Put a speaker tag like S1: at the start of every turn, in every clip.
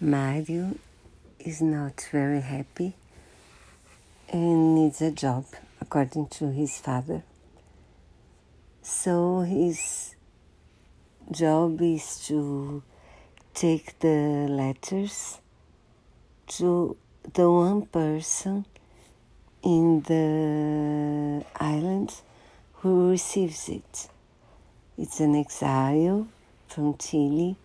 S1: Mario is not very happy and needs a job, according to his father. So his job is to take the letters to the one person in the island who receives it. It's an exile from Chile,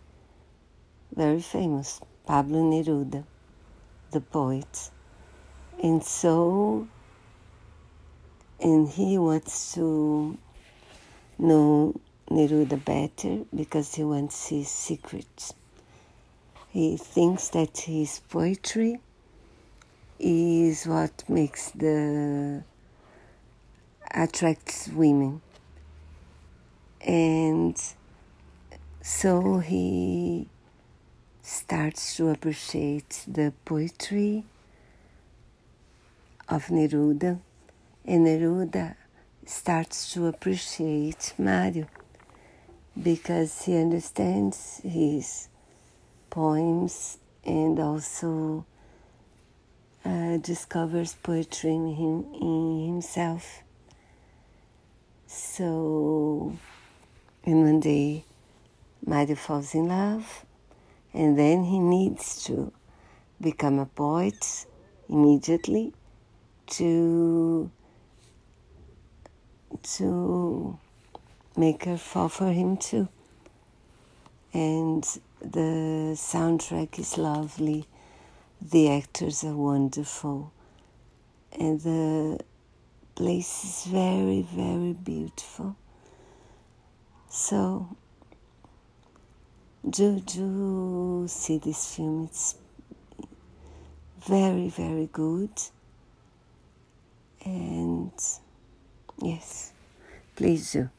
S1: very famous. Pablo Neruda, the poet. And so, and he wants to know Neruda better because he wants his secrets. He thinks that his poetry is what makes the attracts women. And so he starts to appreciate the poetry of Neruda, and Neruda starts to appreciate Mario because he understands his poems and also uh, discovers poetry in, him, in himself. So, and one day, Mario falls in love and then he needs to become a poet immediately to to make her fall for him too. And the soundtrack is lovely. The actors are wonderful. And the place is very very beautiful. So do do see this film it's very very good. And yes please do